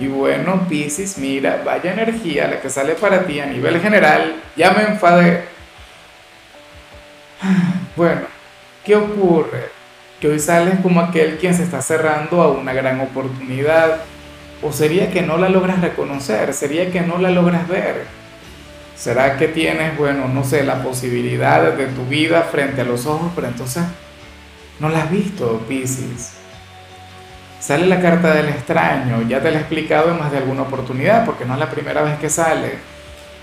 Y bueno, Piscis, mira, vaya energía la que sale para ti a nivel general. Ya me enfadé. Bueno, ¿qué ocurre? Que hoy sales como aquel quien se está cerrando a una gran oportunidad. ¿O sería que no la logras reconocer? ¿Sería que no la logras ver? ¿Será que tienes, bueno, no sé, la posibilidad de tu vida frente a los ojos, pero entonces no la has visto, Piscis? Sale la carta del extraño, ya te la he explicado en más de alguna oportunidad, porque no es la primera vez que sale.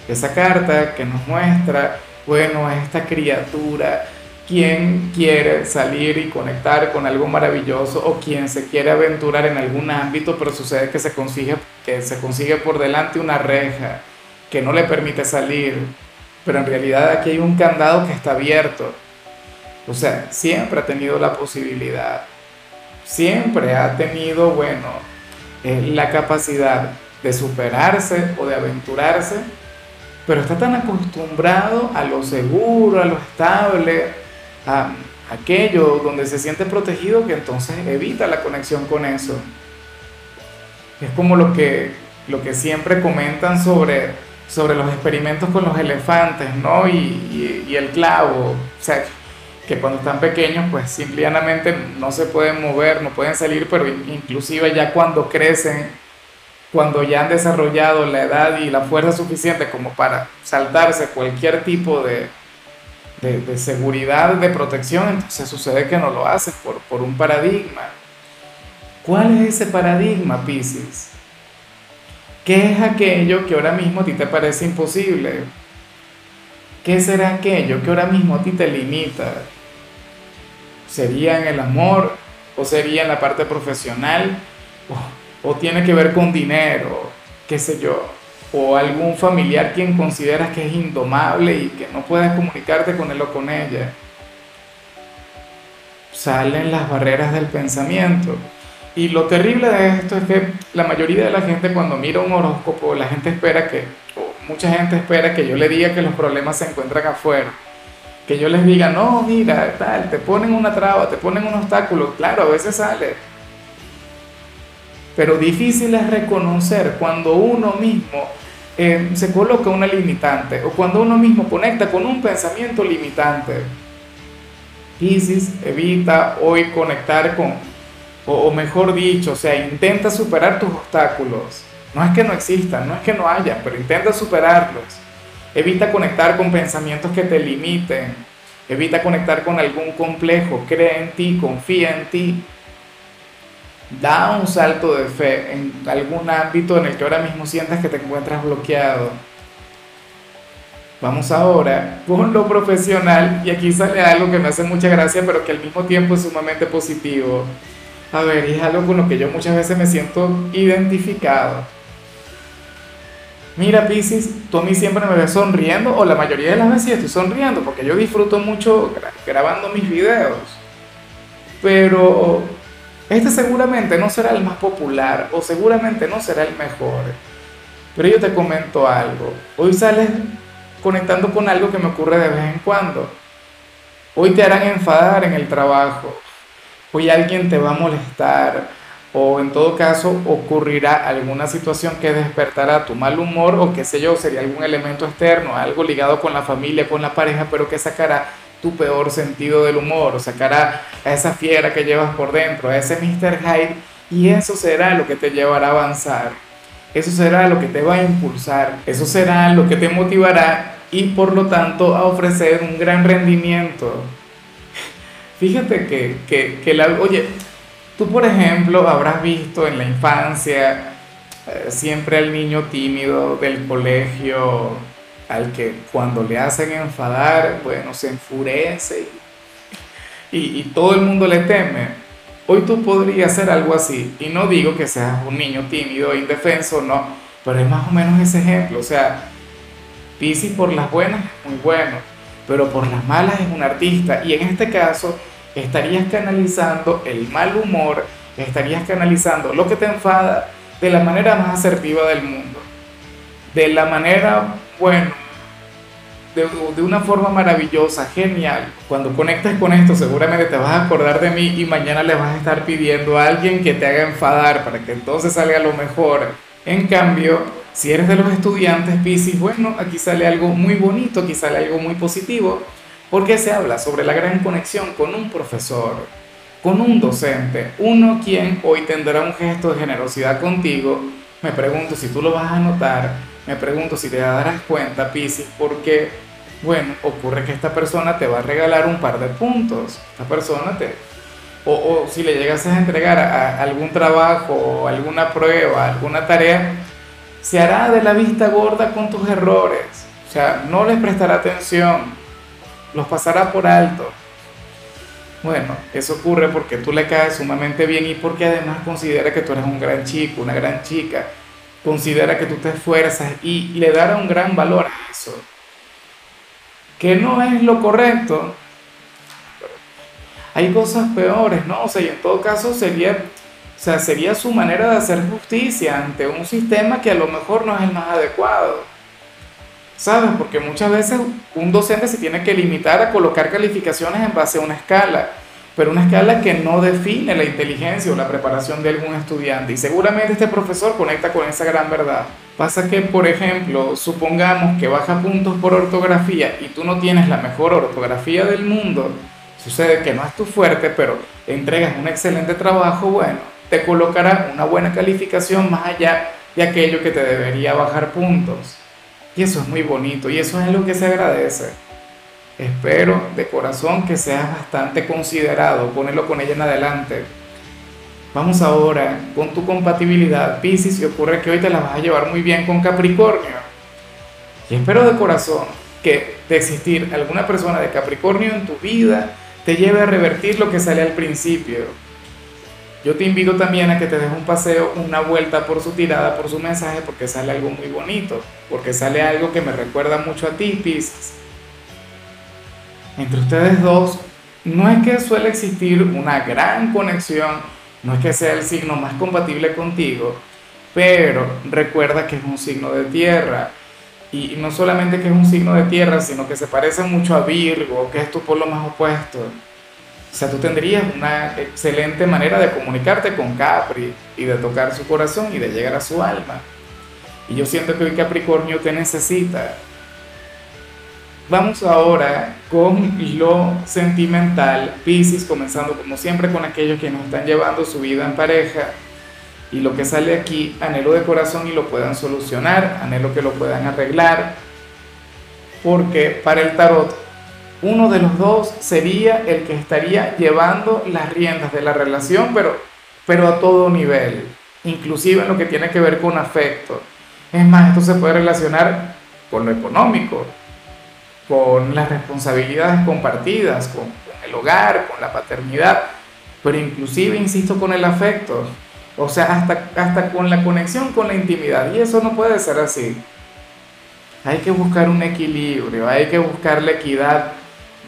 Esa carta que nos muestra, bueno, a esta criatura, quien quiere salir y conectar con algo maravilloso o quien se quiere aventurar en algún ámbito, pero sucede que se consigue, que se consigue por delante una reja que no le permite salir, pero en realidad aquí hay un candado que está abierto. O sea, siempre ha tenido la posibilidad siempre ha tenido, bueno, eh, la capacidad de superarse o de aventurarse, pero está tan acostumbrado a lo seguro, a lo estable, a aquello donde se siente protegido que entonces evita la conexión con eso. Es como lo que, lo que siempre comentan sobre, sobre los experimentos con los elefantes, ¿no? Y, y el clavo. O sea, que cuando están pequeños pues simplemente no se pueden mover, no pueden salir, pero inclusive ya cuando crecen, cuando ya han desarrollado la edad y la fuerza suficiente como para saltarse cualquier tipo de, de, seguridad, de protección, entonces sucede que no lo hacen por, por un paradigma. ¿Cuál es ese paradigma, Pisces? ¿Qué es aquello que ahora mismo a ti te parece imposible? ¿Qué será aquello que ahora mismo a ti te limita? ¿Sería en el amor o sería en la parte profesional? O, tiene que ver con dinero, qué sé yo, o algún familiar quien consideras que es indomable y que no puedes comunicarte con él o con ella. Salen las barreras del pensamiento. Y lo terrible de esto es que la mayoría de la gente cuando mira un horóscopo, la gente espera que, o mucha gente espera que yo le diga que los problemas se encuentran afuera que yo les diga, no, mira, tal, te ponen una traba, te ponen un obstáculo, claro, a veces sale. Pero difícil es reconocer cuando uno mismo eh, se coloca una limitante o cuando uno mismo conecta con un pensamiento limitante. Piscis evita hoy conectar con, o, o mejor dicho, o sea, intenta superar tus obstáculos. No es que no existan, no es que no haya, pero intenta superarlos Evita conectar con pensamientos que te limiten. Evita conectar con algún complejo. Cree en ti, confía en ti. Da un salto de fe en algún ámbito en el que ahora mismo sientas que te encuentras bloqueado. Vamos ahora con lo profesional y aquí sale algo que me hace mucha gracia pero que al mismo tiempo es sumamente positivo. A ver, es algo con lo que yo muchas veces me siento identificado mira Piscis, tú a mí siempre me ves sonriendo, o la mayoría de las veces estoy sonriendo, porque yo disfruto mucho grabando mis videos. Pero este seguramente no será el más popular, o seguramente no será el mejor. Pero yo te comento algo. Hoy sales conectando con algo que me ocurre de vez en cuando. Hoy te harán enfadar en el trabajo. Hoy alguien te va a molestar o en todo caso ocurrirá alguna situación que despertará tu mal humor o qué sé yo, sería algún elemento externo, algo ligado con la familia, con la pareja, pero que sacará tu peor sentido del humor o sacará a esa fiera que llevas por dentro, a ese Mr. Hyde y eso será lo que te llevará a avanzar. Eso será lo que te va a impulsar, eso será lo que te motivará y por lo tanto a ofrecer un gran rendimiento. Fíjate que, que, que la, oye, Tú, por ejemplo, habrás visto en la infancia eh, siempre al niño tímido del colegio, al que cuando le hacen enfadar, bueno, se enfurece y, y, todo el mundo le teme. Hoy tú podrías hacer algo así, y no digo que seas un niño tímido indefenso, no, pero es más o menos ese ejemplo, o sea, Piscis por las buenas es muy bueno, pero por las malas es un artista. Y en este caso estarías canalizando el mal humor, estarías canalizando lo que te enfada de la manera más asertiva del mundo. De la manera, bueno, de, de, una forma maravillosa, genial. Cuando conectes con esto, seguramente te vas a acordar de mí y mañana le vas a estar pidiendo a alguien que te haga enfadar para que entonces salga lo mejor. En cambio, si eres de los estudiantes Piscis, bueno, aquí sale algo muy bonito, aquí sale algo muy positivo, porque se habla sobre la gran conexión con un profesor, con un docente, uno quien hoy tendrá un gesto de generosidad contigo. Me pregunto si tú lo vas a notar, me pregunto si te darás cuenta, Piscis, porque, bueno, ocurre que esta persona te va a regalar un par de puntos. Esta persona te... O, o si le llegas a entregar algún trabajo, alguna prueba, alguna tarea, se hará de la vista gorda con tus errores. O sea, no les prestará atención, los pasará por alto. Bueno, eso ocurre porque tú le caes sumamente bien y porque además considera que tú eres un gran chico, una gran chica. Considera que tú te esfuerzas y le dará un gran valor a eso. Que no es lo correcto, hay cosas peores, ¿no? O sea, y en todo caso sería, o sea, sería su manera de hacer justicia ante un sistema que a lo mejor no es el más adecuado. ¿Sabes? Porque muchas veces un docente se tiene que limitar a colocar calificaciones en base a una escala, pero una escala que no define la inteligencia o la preparación de algún estudiante. Y seguramente este profesor conecta con esa gran verdad. Pasa que, por ejemplo, supongamos que baja puntos por ortografía y tú no tienes la mejor ortografía del mundo, sucede que no es tu fuerte, pero entregas un excelente trabajo, bueno, te colocará una buena calificación más allá de aquello que te debería bajar puntos. Y eso es muy bonito y eso es lo que se agradece. Espero de corazón que seas bastante considerado, ponerlo con ella en adelante. Vamos ahora con tu compatibilidad, Pisces, y ocurre que hoy te la vas a llevar muy bien con Capricornio. Y espero de corazón que de existir alguna persona de Capricornio en tu vida, te lleve a revertir lo que sale al principio. Yo te invito también a que te des un paseo, una vuelta por su tirada, por su mensaje, porque sale algo muy bonito, porque sale algo que me recuerda mucho a ti, Pisces. Entre ustedes dos, no es que suele existir una gran conexión, no es que sea el signo más compatible contigo, pero recuerda que es un signo de tierra. Y no solamente que es un signo de tierra, sino que se parece mucho a Virgo, que es tu polo más opuesto. O sea, tú tendrías una excelente manera de comunicarte con Capri y de tocar su corazón y de llegar a su alma. Y yo siento que hoy Capricornio te necesita. Vamos ahora con lo sentimental, Pisces, comenzando como siempre con aquellos que nos están llevando su vida en pareja. Y lo que sale aquí, anhelo de corazón y lo puedan solucionar, anhelo que lo puedan arreglar. Porque para el tarot, uno de los dos sería el que estaría llevando las riendas de la relación, pero, pero a todo nivel, inclusive en lo que tiene que ver con afecto. Es más, esto se puede relacionar con lo económico, con las responsabilidades compartidas, con, el hogar, con la paternidad, pero inclusive, insisto, con el afecto. O sea, hasta, hasta con la conexión con la intimidad. Y eso no puede ser así. Hay que buscar un equilibrio, hay que buscar la equidad.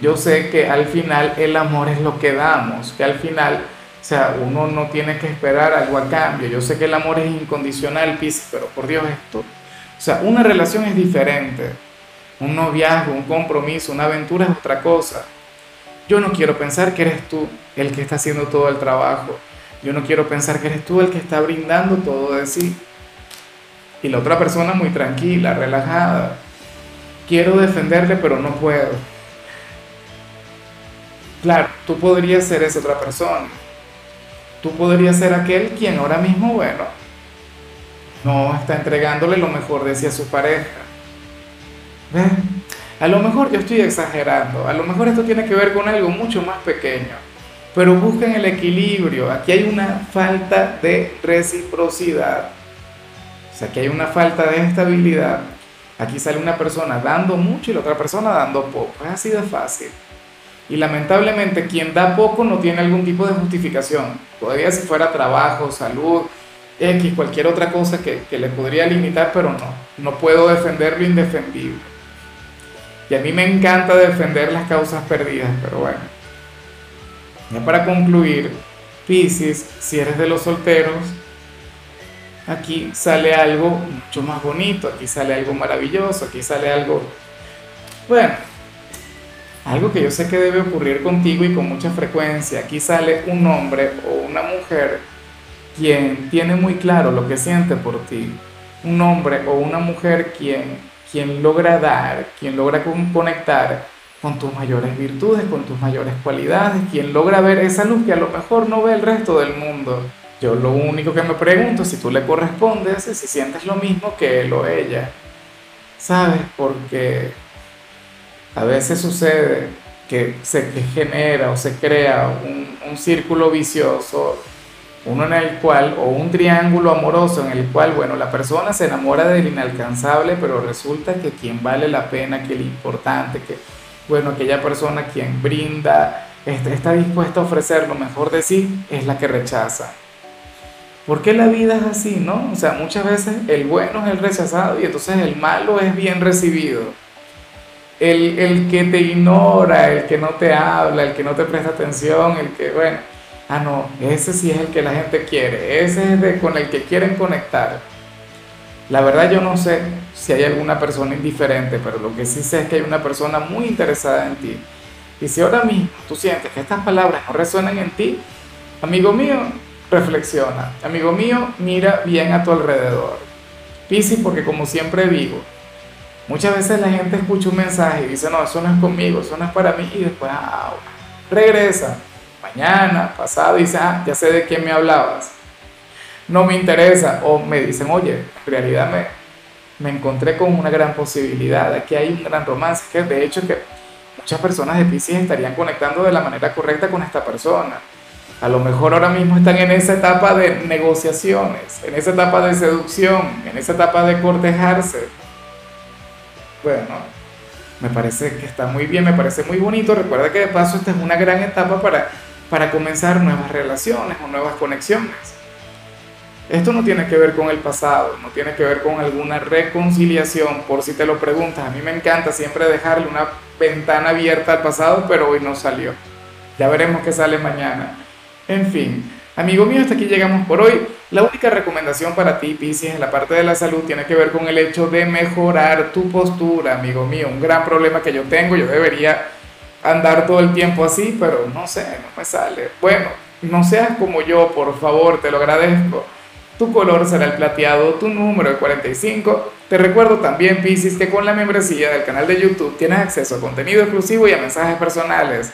Yo sé que al final el amor es lo que damos, que al final, o sea, uno no tiene que esperar algo a cambio. Yo sé que el amor es incondicional, Pisces, pero por Dios esto. O sea, una relación es diferente. Un noviazgo, un compromiso, una aventura es otra cosa. Yo no quiero pensar que eres tú el que está haciendo todo el trabajo. Yo no quiero pensar que eres tú el que está brindando todo de sí. Y la otra persona muy tranquila, relajada. Quiero defenderle, pero no puedo. Claro, tú podrías ser esa otra persona. Tú podrías ser aquel quien ahora mismo, bueno, no está entregándole lo mejor de sí a su pareja. ¿Ves? A lo mejor yo estoy exagerando. A lo mejor esto tiene que ver con algo mucho más pequeño pero busquen el equilibrio. Aquí hay una falta de reciprocidad. O sea, aquí hay una falta de estabilidad. Aquí sale una persona dando mucho y la otra persona dando poco. Es así de fácil. Y lamentablemente quien da poco no tiene algún tipo de justificación. Todavía si fuera trabajo, salud, X, cualquier otra cosa que, que le podría limitar, pero no. No puedo defender lo indefendible. Y a mí me encanta defender las causas perdidas, pero bueno. Ya para concluir, Piscis, si eres de los solteros, aquí sale algo mucho más bonito, aquí sale algo maravilloso, aquí sale algo, bueno, algo que yo sé que debe ocurrir contigo y con mucha frecuencia. Aquí sale un hombre o una mujer quien tiene muy claro lo que siente por ti. Un hombre o una mujer quien, quien logra dar, quien logra conectar con tus mayores virtudes, con tus mayores cualidades, quien logra ver esa luz que a lo mejor no ve el resto del mundo. Yo lo único que me pregunto es si tú le correspondes, si sientes lo mismo que él o ella. ¿Sabes? Porque a veces sucede que se genera o se crea un, círculo vicioso uno en el cual, o un triángulo amoroso en el cual, bueno, la persona se enamora del inalcanzable, pero resulta que quien vale la pena, que el importante, que, bueno, aquella persona quien brinda, está, está dispuesta a ofrecer lo mejor de sí, es la que rechaza. ¿Por qué la vida es así, no? O sea, muchas veces el bueno es el rechazado y entonces el malo es bien recibido. El, el que te ignora, el que no te habla, el que no te presta atención, el que, bueno, ah, no, ese sí es el que la gente quiere, ese es con el que quieren conectar. La verdad yo no sé si hay alguna persona indiferente, pero lo que sí sé es que hay una persona muy interesada en ti. Y si ahora mismo tú sientes que estas palabras no resuenan en ti, amigo mío, reflexiona. Amigo mío, mira bien a tu alrededor. Piscis, porque como siempre digo, muchas veces la gente escucha un mensaje y dice, no, eso no es conmigo, eso no es para mí, y después, ah, regresa mañana, pasado, y dice, ah, ya sé de quién me hablabas. No me interesa. O me dicen, oye, en realidad me, me encontré con una gran posibilidad, aquí hay un gran romance, que de hecho que muchas personas de Pisces estarían conectando de la manera correcta con esta persona. A lo mejor ahora mismo están en esa etapa de negociaciones, en esa etapa de seducción, en esa etapa de cortejarse. Bueno, me parece que está muy bien, me parece muy bonito. Recuerda que de paso esta es una gran etapa para para comenzar nuevas relaciones o nuevas conexiones. Esto no tiene que ver con el pasado, no tiene que ver con alguna reconciliación, por si te lo preguntas. A mí me encanta siempre dejarle una ventana abierta al pasado, pero hoy no salió. Ya veremos qué sale mañana. En fin, amigo mío, hasta aquí llegamos por hoy. La única recomendación para ti, Pisces, en la parte de la salud tiene que ver con el hecho de mejorar tu postura, amigo mío. Un gran problema que yo tengo, yo debería andar todo el tiempo así, pero no sé, no me sale. Bueno, no seas como yo, por favor, te lo agradezco. Tu color será el plateado, tu número el 45. Te recuerdo también, Piscis, que con la membresía del canal de YouTube tienes acceso a contenido exclusivo y a mensajes personales.